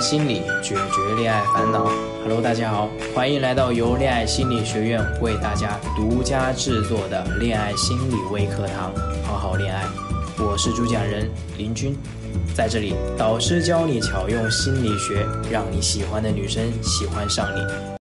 心理，解决恋爱烦恼。Hello，大家好，欢迎来到由恋爱心理学院为大家独家制作的恋爱心理微课堂，好好恋爱。我是主讲人林军，在这里，导师教你巧用心理学，让你喜欢的女生喜欢上你。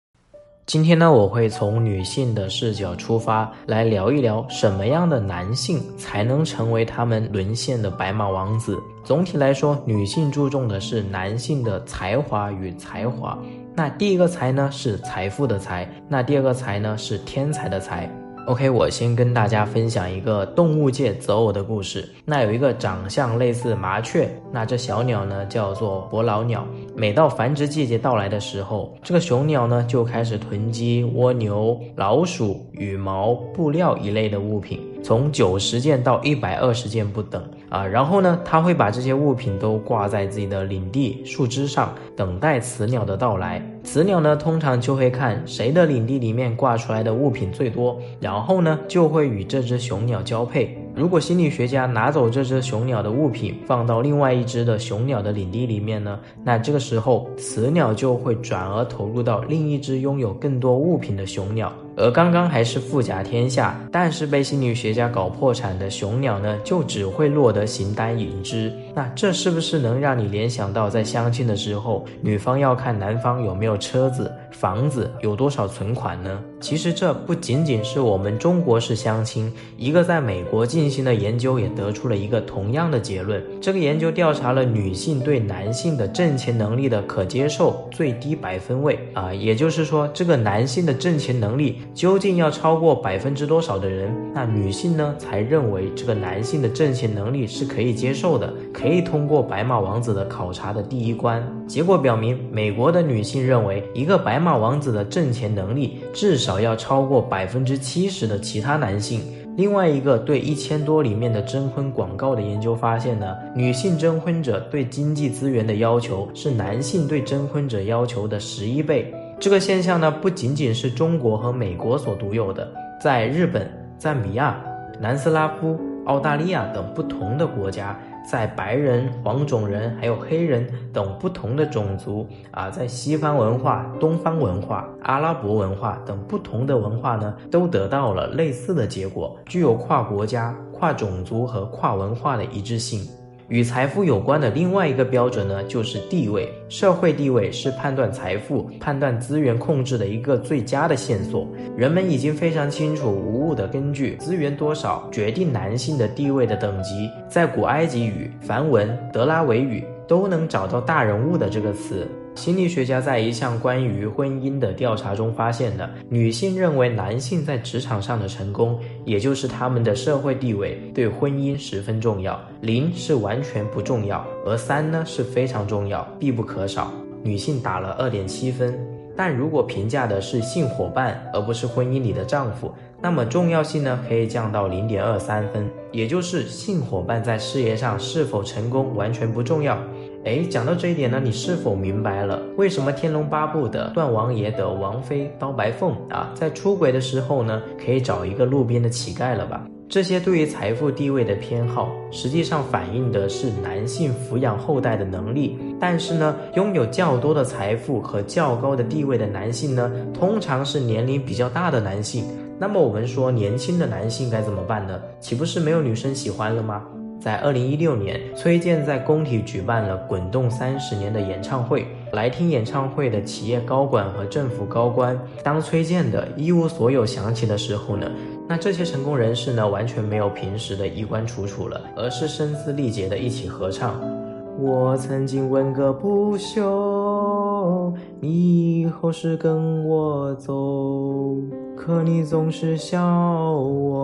今天呢，我会从女性的视角出发，来聊一聊什么样的男性才能成为他们沦陷的白马王子。总体来说，女性注重的是男性的才华与才华。那第一个才呢，是财富的财；那第二个才呢，是天才的才。OK，我先跟大家分享一个动物界择偶的故事。那有一个长相类似麻雀，那这小鸟呢叫做伯劳鸟。每到繁殖季节到来的时候，这个雄鸟呢就开始囤积蜗牛、老鼠、羽毛、布料一类的物品，从九十件到一百二十件不等啊。然后呢，它会把这些物品都挂在自己的领地树枝上，等待雌鸟的到来。雌鸟呢，通常就会看谁的领地里面挂出来的物品最多，然后呢，就会与这只雄鸟交配。如果心理学家拿走这只雄鸟的物品，放到另外一只的雄鸟的领地里面呢，那这个时候雌鸟就会转而投入到另一只拥有更多物品的雄鸟。而刚刚还是富甲天下，但是被心理学家搞破产的雄鸟呢，就只会落得形单影只。那这是不是能让你联想到，在相亲的时候，女方要看男方有没有车子、房子，有多少存款呢？其实这不仅仅是我们中国式相亲，一个在美国进行的研究也得出了一个同样的结论。这个研究调查了女性对男性的挣钱能力的可接受最低百分位啊，也就是说，这个男性的挣钱能力。究竟要超过百分之多少的人，那女性呢才认为这个男性的挣钱能力是可以接受的，可以通过白马王子的考察的第一关？结果表明，美国的女性认为一个白马王子的挣钱能力至少要超过百分之七十的其他男性。另外一个对一千多里面的征婚广告的研究发现呢，女性征婚者对经济资源的要求是男性对征婚者要求的十一倍。这个现象呢，不仅仅是中国和美国所独有的，在日本、赞比亚、南斯拉夫、澳大利亚等不同的国家，在白人、黄种人还有黑人等不同的种族啊，在西方文化、东方文化、阿拉伯文化等不同的文化呢，都得到了类似的结果，具有跨国家、跨种族和跨文化的一致性。与财富有关的另外一个标准呢，就是地位。社会地位是判断财富、判断资源控制的一个最佳的线索。人们已经非常清楚，无误的根据资源多少决定男性的地位的等级。在古埃及语、梵文、德拉维语都能找到“大人物”的这个词。心理学家在一项关于婚姻的调查中发现的，女性认为男性在职场上的成功，也就是他们的社会地位，对婚姻十分重要。零是完全不重要，而三呢是非常重要，必不可少。女性打了二点七分，但如果评价的是性伙伴，而不是婚姻里的丈夫，那么重要性呢可以降到零点二三分，也就是性伙伴在事业上是否成功完全不重要。哎，讲到这一点呢，你是否明白了为什么《天龙八部》的段王爷的王妃刀白凤啊，在出轨的时候呢，可以找一个路边的乞丐了吧？这些对于财富地位的偏好，实际上反映的是男性抚养后代的能力。但是呢，拥有较多的财富和较高的地位的男性呢，通常是年龄比较大的男性。那么我们说，年轻的男性该怎么办呢？岂不是没有女生喜欢了吗？在二零一六年，崔健在工体举办了《滚动三十年》的演唱会。来听演唱会的企业高管和政府高官，当崔健的一无所有响起的时候呢，那这些成功人士呢，完全没有平时的衣冠楚楚了，而是声嘶力竭的一起合唱。我曾经问个不休，你以后是跟我走，可你总是笑我。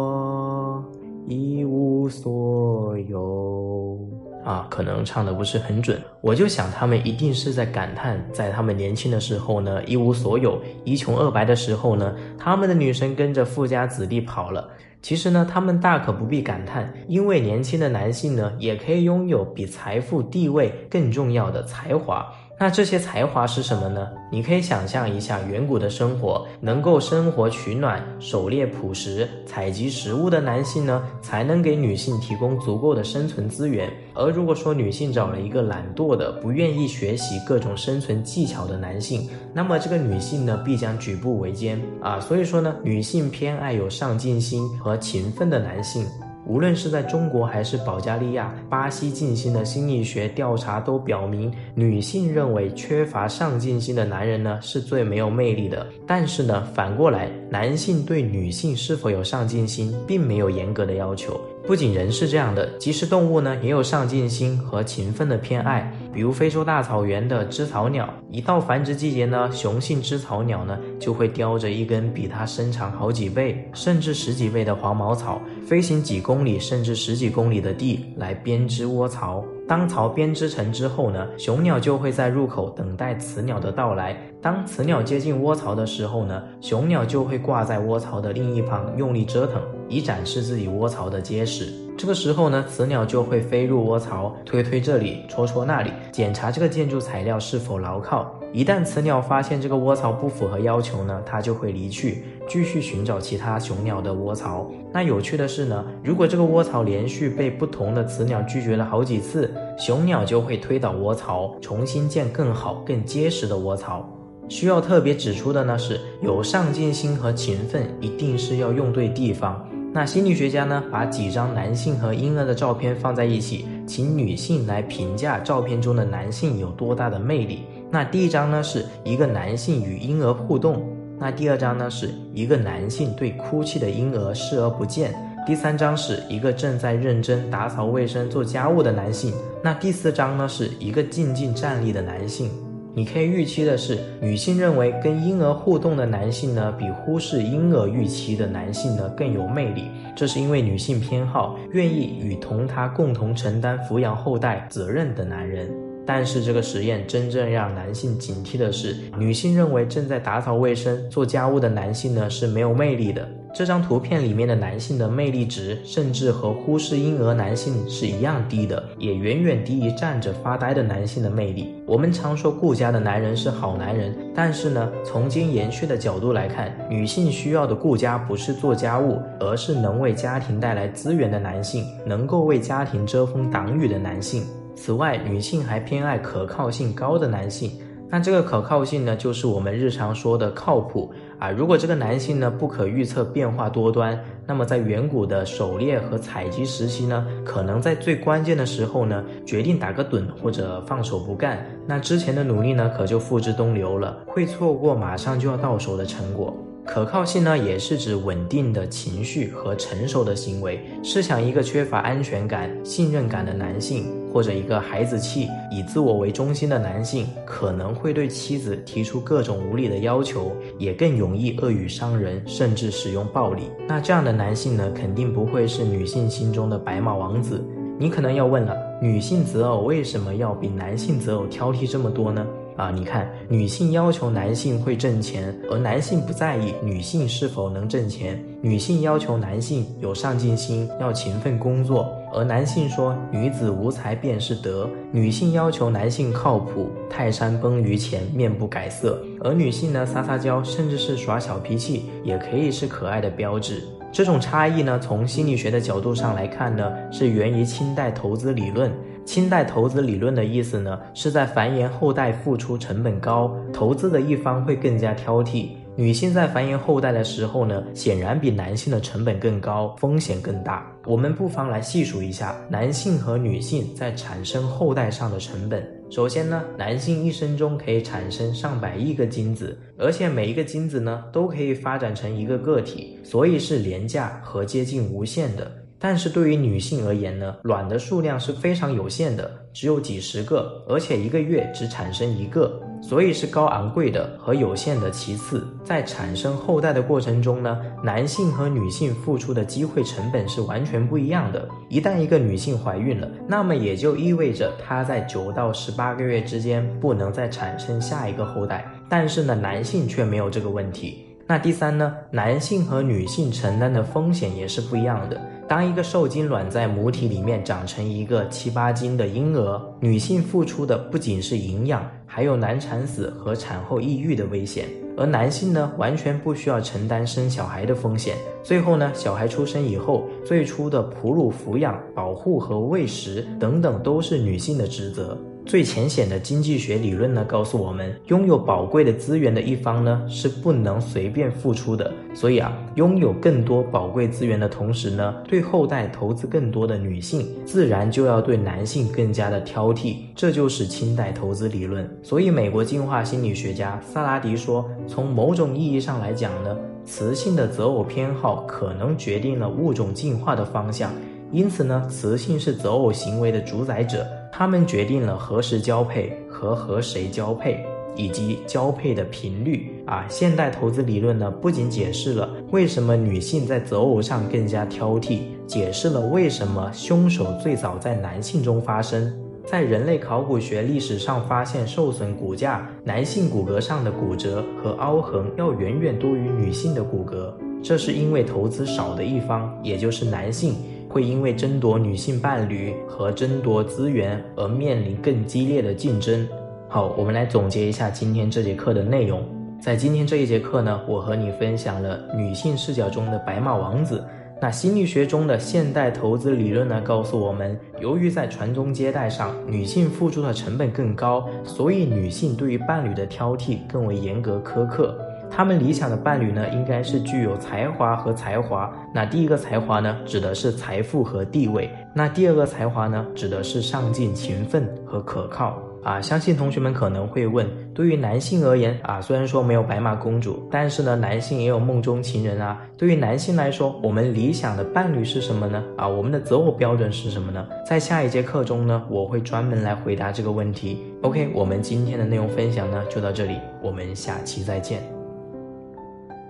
啊，可能唱的不是很准，我就想他们一定是在感叹，在他们年轻的时候呢，一无所有、一穷二白的时候呢，他们的女神跟着富家子弟跑了。其实呢，他们大可不必感叹，因为年轻的男性呢，也可以拥有比财富、地位更重要的才华。那这些才华是什么呢？你可以想象一下远古的生活，能够生活取暖、狩猎捕食、采集食物的男性呢，才能给女性提供足够的生存资源。而如果说女性找了一个懒惰的、不愿意学习各种生存技巧的男性，那么这个女性呢，必将举步维艰啊。所以说呢，女性偏爱有上进心和勤奋的男性。无论是在中国还是保加利亚、巴西进行的心理学调查都表明，女性认为缺乏上进心的男人呢是最没有魅力的。但是呢，反过来，男性对女性是否有上进心，并没有严格的要求。不仅人是这样的，即使动物呢也有上进心和勤奋的偏爱。比如非洲大草原的知草鸟，一到繁殖季节呢，雄性知草鸟呢就会叼着一根比它身长好几倍，甚至十几倍的黄毛草，飞行几公里甚至十几公里的地来编织窝巢。当巢编织成之后呢，雄鸟就会在入口等待雌鸟的到来。当雌鸟接近窝巢的时候呢，雄鸟就会挂在窝巢的另一旁用力折腾，以展示自己窝巢的结实。这个时候呢，雌鸟就会飞入窝巢，推推这里，戳戳那里，检查这个建筑材料是否牢靠。一旦雌鸟发现这个窝巢不符合要求呢，它就会离去，继续寻找其他雄鸟的窝巢。那有趣的是呢，如果这个窝巢连续被不同的雌鸟拒绝了好几次，雄鸟就会推倒窝巢，重新建更好、更结实的窝巢。需要特别指出的呢是，有上进心和勤奋一定是要用对地方。那心理学家呢，把几张男性和婴儿的照片放在一起，请女性来评价照片中的男性有多大的魅力。那第一张呢是一个男性与婴儿互动，那第二张呢是一个男性对哭泣的婴儿视而不见，第三张是一个正在认真打扫卫生做家务的男性，那第四张呢是一个静静站立的男性。你可以预期的是，女性认为跟婴儿互动的男性呢，比忽视婴儿预期的男性呢更有魅力。这是因为女性偏好愿意与同他共同承担抚养后代责任的男人。但是这个实验真正让男性警惕的是，女性认为正在打扫卫生、做家务的男性呢是没有魅力的。这张图片里面的男性的魅力值，甚至和忽视婴儿男性是一样低的，也远远低于站着发呆的男性的魅力。我们常说顾家的男人是好男人，但是呢，从经延续的角度来看，女性需要的顾家不是做家务，而是能为家庭带来资源的男性，能够为家庭遮风挡雨的男性。此外，女性还偏爱可靠性高的男性。那这个可靠性呢，就是我们日常说的靠谱啊。如果这个男性呢不可预测、变化多端，那么在远古的狩猎和采集时期呢，可能在最关键的时候呢，决定打个盹或者放手不干，那之前的努力呢，可就付之东流了，会错过马上就要到手的成果。可靠性呢，也是指稳定的情绪和成熟的行为。试想，一个缺乏安全感、信任感的男性，或者一个孩子气、以自我为中心的男性，可能会对妻子提出各种无理的要求，也更容易恶语伤人，甚至使用暴力。那这样的男性呢，肯定不会是女性心中的白马王子。你可能要问了，女性择偶为什么要比男性择偶挑剔这么多呢？啊，你看，女性要求男性会挣钱，而男性不在意女性是否能挣钱；女性要求男性有上进心，要勤奋工作，而男性说女子无才便是德；女性要求男性靠谱，泰山崩于前面不改色，而女性呢撒撒娇，甚至是耍小脾气，也可以是可爱的标志。这种差异呢，从心理学的角度上来看呢，是源于清代投资理论。清代投资理论的意思呢，是在繁衍后代付出成本高，投资的一方会更加挑剔。女性在繁衍后代的时候呢，显然比男性的成本更高，风险更大。我们不妨来细数一下男性和女性在产生后代上的成本。首先呢，男性一生中可以产生上百亿个精子，而且每一个精子呢都可以发展成一个个体，所以是廉价和接近无限的。但是对于女性而言呢，卵的数量是非常有限的，只有几十个，而且一个月只产生一个，所以是高昂贵的和有限的。其次，在产生后代的过程中呢，男性和女性付出的机会成本是完全不一样的。一旦一个女性怀孕了，那么也就意味着她在九到十八个月之间不能再产生下一个后代。但是呢，男性却没有这个问题。那第三呢，男性和女性承担的风险也是不一样的。当一个受精卵在母体里面长成一个七八斤的婴儿，女性付出的不仅是营养，还有难产死和产后抑郁的危险。而男性呢，完全不需要承担生小孩的风险。最后呢，小孩出生以后，最初的哺乳、抚养、保护和喂食等等，都是女性的职责。最浅显的经济学理论呢，告诉我们，拥有宝贵的资源的一方呢，是不能随便付出的。所以啊，拥有更多宝贵资源的同时呢，对后代投资更多的女性，自然就要对男性更加的挑剔。这就是清代投资理论。所以，美国进化心理学家萨拉迪说，从某种意义上来讲呢，雌性的择偶偏好可能决定了物种进化的方向。因此呢，雌性是择偶行为的主宰者。他们决定了何时交配和和谁交配，以及交配的频率啊。现代投资理论呢，不仅解释了为什么女性在择偶上更加挑剔，解释了为什么凶手最早在男性中发生。在人类考古学历史上发现受损骨架，男性骨骼上的骨折和凹痕要远远多于女性的骨骼，这是因为投资少的一方，也就是男性。会因为争夺女性伴侣和争夺资源而面临更激烈的竞争。好，我们来总结一下今天这节课的内容。在今天这一节课呢，我和你分享了女性视角中的白马王子。那心理学中的现代投资理论呢，告诉我们，由于在传宗接代上，女性付出的成本更高，所以女性对于伴侣的挑剔更为严格苛刻。他们理想的伴侣呢，应该是具有才华和才华。那第一个才华呢，指的是财富和地位；那第二个才华呢，指的是上进、勤奋和可靠。啊，相信同学们可能会问，对于男性而言啊，虽然说没有白马公主，但是呢，男性也有梦中情人啊。对于男性来说，我们理想的伴侣是什么呢？啊，我们的择偶标准是什么呢？在下一节课中呢，我会专门来回答这个问题。OK，我们今天的内容分享呢就到这里，我们下期再见。